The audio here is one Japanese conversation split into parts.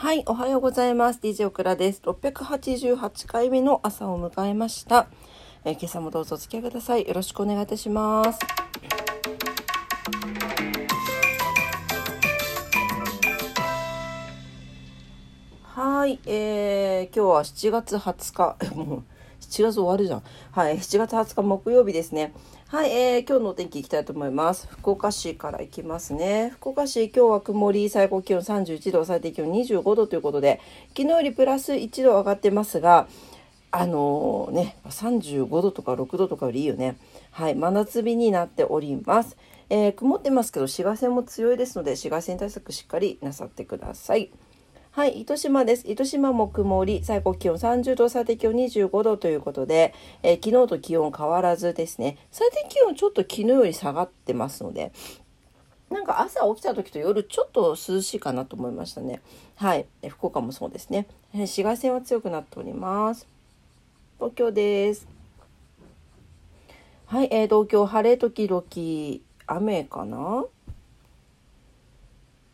はい、おはようございます。DJ オクラです。688回目の朝を迎えました。えー今朝もどうぞお付き合いください。よろしくお願いいたします。はい、えー、今日は7月20日、もう7月終わるじゃん。はい、7月20日木曜日ですね。はい、えー、今日のお天気いきたいと思います。福岡市から行きますね。福岡市、今日は曇り、最高気温31度、最低気温25度ということで、昨日よりプラス1度上がってますが、あのーね、35度とか6度とかよりいいよね。はい、真夏日になっております。えー曇ってますけど、紫外線も強いですので、紫外線対策しっかりなさってください。はい、糸島です。糸島も曇り、最高気温30度、最低気温25度ということで、えー昨日と気温変わらずですね、最低気温ちょっと昨日より下がってますので、なんか朝起きた時と夜ちょっと涼しいかなと思いましたね。はい、え福岡もそうですね。えー紫外線は強くなっております。東京です。はい、えー東京晴れ時々雨かな？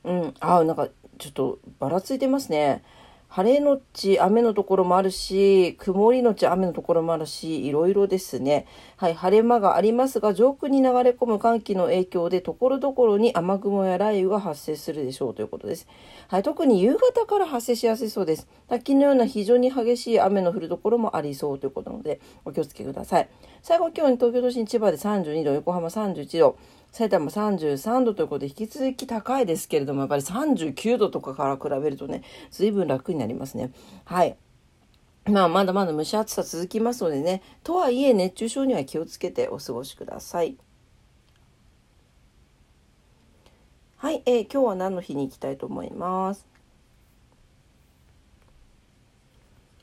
うん、あなんかちょっとばらついてますね。晴れのち雨のところもあるし、曇りのち雨のところもあるし、いろいろですね。はい、晴れ間がありますが、上空に流れ込む寒気の影響で、ところどころに雨雲や雷雨が発生するでしょうということです。はい、特に夕方から発生しやすいそうです。滝のような非常に激しい雨の降るところもありそうということなので、お気をつけください。最高気温、東京都心、千葉で32度、横浜31度、埼玉33度ということで引き続き高いですけれどもやっぱり39度とかから比べるとね随分楽になりますね。はい。まあまだまだ蒸し暑さ続きますのでねとはいえ熱中症には気をつけてお過ごしください。はい、えー今日は何の日に行きたいと思います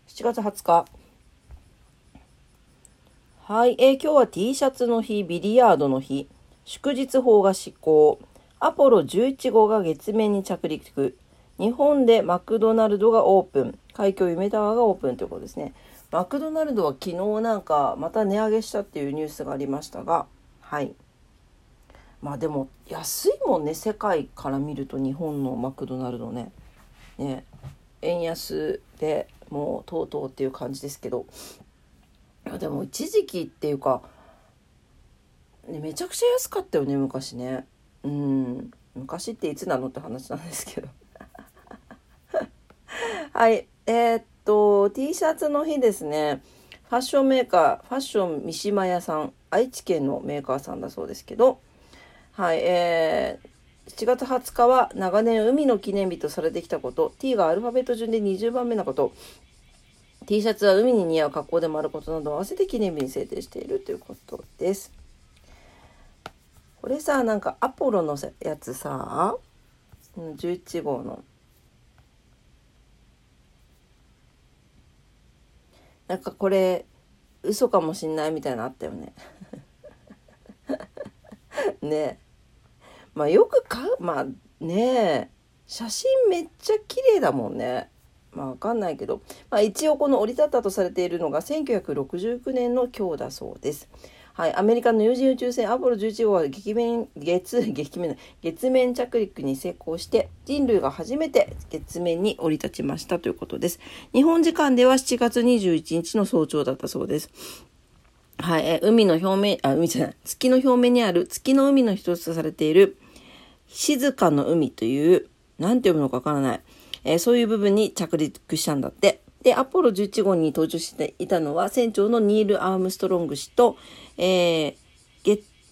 ？7月20日はい、えー今日は T シャツの日、ビリヤードの日、祝日法が施行、アポロ11号が月面に着陸、日本でマクドナルドがオープン、海峡夢タワーがオープンということですね。マクドナルドは昨日なんかまた値上げしたっていうニュースがありましたが、はい。まあでも安いもんね、世界から見ると日本のマクドナルドね。ね、円安でもうとうとうっていう感じですけど、いやでも一時期っていうか、ね、めちゃくちゃ安かったよね昔ね。うん。昔っていつなのって話なんですけど。はい。えーっと T シャツの日ですね。ファッションメーカーファッション三島屋さん。愛知県のメーカーさんだそうですけど。はい。えー7月20日は長年海の記念日とされてきたこと。T がアルファベット順で20番目なこと。T シャツは海に似合う格好でもあることなどを合わせて記念日に制定しているということです。これさなんかアポロのやつさ11号のなんかこれ嘘かもしんないみたいなあったよね。ねまあよく買うまあね写真めっちゃ綺麗だもんね。まあわかんないけど、まあ、一応この降り立ったとされているのが1969年の今日だそうです。はい、アメリカの有人宇宙船アポロ11号は月面月月面月面着陸に成功して人類が初めて月面に降り立ちましたということです。日本時間では7月21日の早朝だったそうです。はい、え海の表面、あ、海じゃない、月の表面にある月の海の一つとされている静かの海という、なんて読むのかわからない、えーそういう部分に着陸したんだって。で、アポロ11号に登場していたのは船長のニール・アームストロング氏と、えー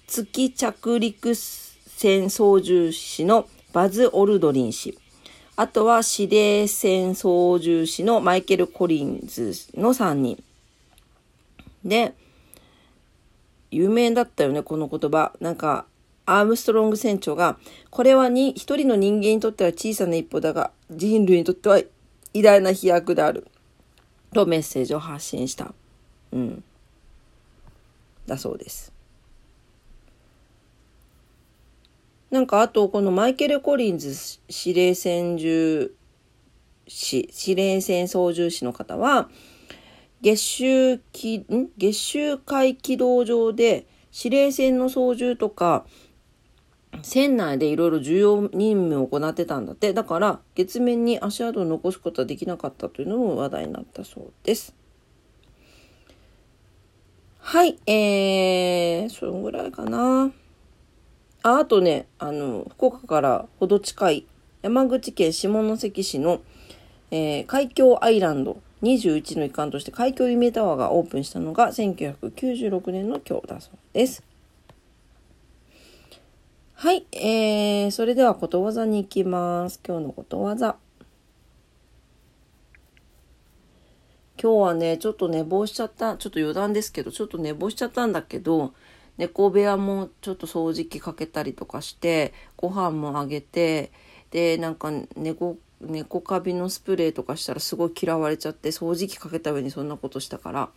月着陸船操縦士のバズ・オルドリン氏。あとは司令船操縦士のマイケル・コリンズの3人。で、有名だったよね、この言葉。なんか、アームストロング船長が、これはに一人の人間にとっては小さな一歩だが、人類にとっては偉大な飛躍である。とメッセージを発信した。うん。だそうです。なんかあと、このマイケル・コリンズ司令船重士、司令船操縦士の方は、月周き、ん？月周回軌道上で司令船の操縦とか、船内でいろいろ重要任務を行ってたんだって。だから月面に足跡を残すことはできなかったというのも話題になったそうです。はい。えー、そのぐらいかな。ああとねあの福岡からほど近い山口県下関市の、えー、海峡アイランド21の一環として海峡夢タワーがオープンしたのが1996年の今日だそうです。はい、えー、それではことわざに行きます。今日のことわざ。今日はね、ちょっと寝坊しちゃった。ちょっと余談ですけど、ちょっと寝坊しちゃったんだけど、猫部屋もちょっと掃除機かけたりとかして、ご飯もあげて、で、なんか猫、猫カビのスプレーとかしたらすごい嫌われちゃって、掃除機かけた上にそんなことしたから、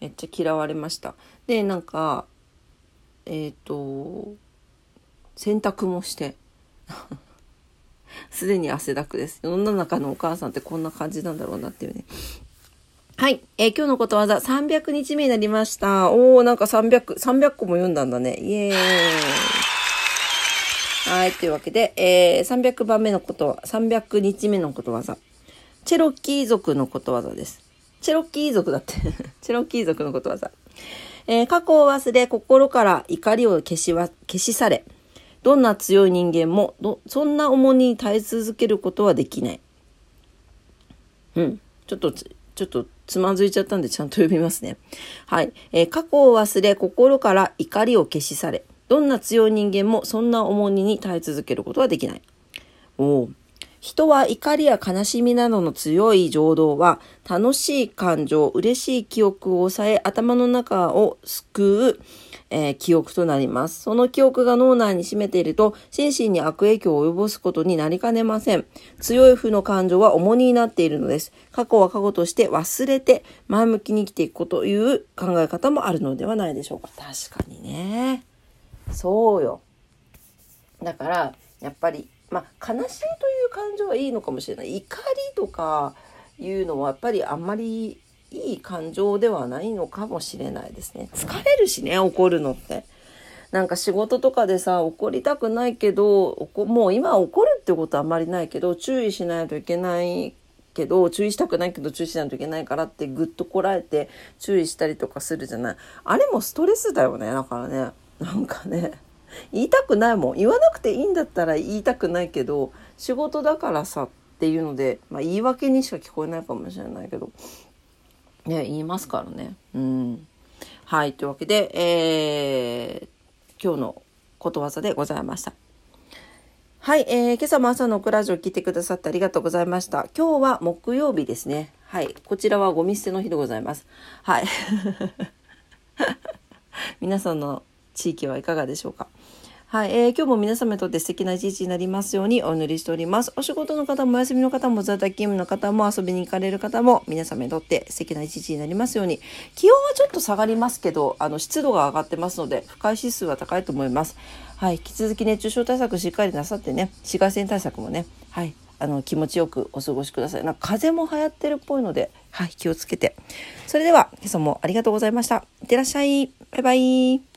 めっちゃ嫌われました。で、なんか、えっ、ー、と、洗濯もして すでに汗だくです。世の中のお母さんってこんな感じなんだろうなっていうね。はい。えー、今日のことわざ300日目になりました。おー、なんか300、300個も読んだんだね。イエーイ。はい。というわけで、えー、300番目のことは、300日目のことわざ。チェロキー族のことわざです。チェロキー族だって。チェロキー族のことわざ。えー、過去を忘れ、心から怒りを消しは、消し去れ。どんな強い人間もそんな重荷に耐え続けることはできない。うん。ちょっとちょっとつまずいちゃったんでちゃんと読みますね。はい。えー、過去を忘れ心から怒りを消し去れ。どんな強い人間もそんな重荷に耐え続けることはできない。お人は怒りや悲しみなどの強い情動は楽しい感情、嬉しい記憶を抑え頭の中を救うえー、記憶となります。その記憶が脳内に占めていると、心身に悪影響を及ぼすことになりかねません。強い負の感情は重荷になっているのです。過去は過去として忘れて、前向きに生きていくことという考え方もあるのではないでしょうか。確かにね。そうよ。だから、やっぱり、まあ、悲しいという感情はいいのかもしれない。怒りとかいうのはやっぱりあんまりいい感情ではないのかもしれないですね。疲れるしね、怒るのって。なんか仕事とかでさ、怒りたくないけど、もう今怒るってことはあんまりないけど、注意しないといけないけど、注意したくないけど注意しないといけないからってぐっとこらえて注意したりとかするじゃない。あれもストレスだよね、だからね。なんかね。言いたくないもん。言わなくていいんだったら言いたくないけど、仕事だからさっていうので、まあ言い訳にしか聞こえないかもしれないけど、ね、言いますからね。うん。はい。というわけで、えー、今日のことわざでございました。はい、えー、今朝も朝のクラジオ聞いてくださってありがとうございました。今日は木曜日ですね。はい、こちらはゴミ捨ての日でございます。はい。皆さんの地域はいかがでしょうか？はい、えー、今日も皆様にとって素敵な一日になりますようにお祈りしております。お仕事の方もお休みの方も在宅勤務の方も遊びに行かれる方も皆様にとって素敵な一日になりますように。気温はちょっと下がりますけど、あの湿度が上がってますので、不快指数は高いと思います。はい、引き続き熱中症対策しっかりなさってね、紫外線対策もね、はい、あの気持ちよくお過ごしください。なんか風も流行ってるっぽいので、はい、気をつけて。それでは今朝もありがとうございました。いってらっしゃい。バイバイ。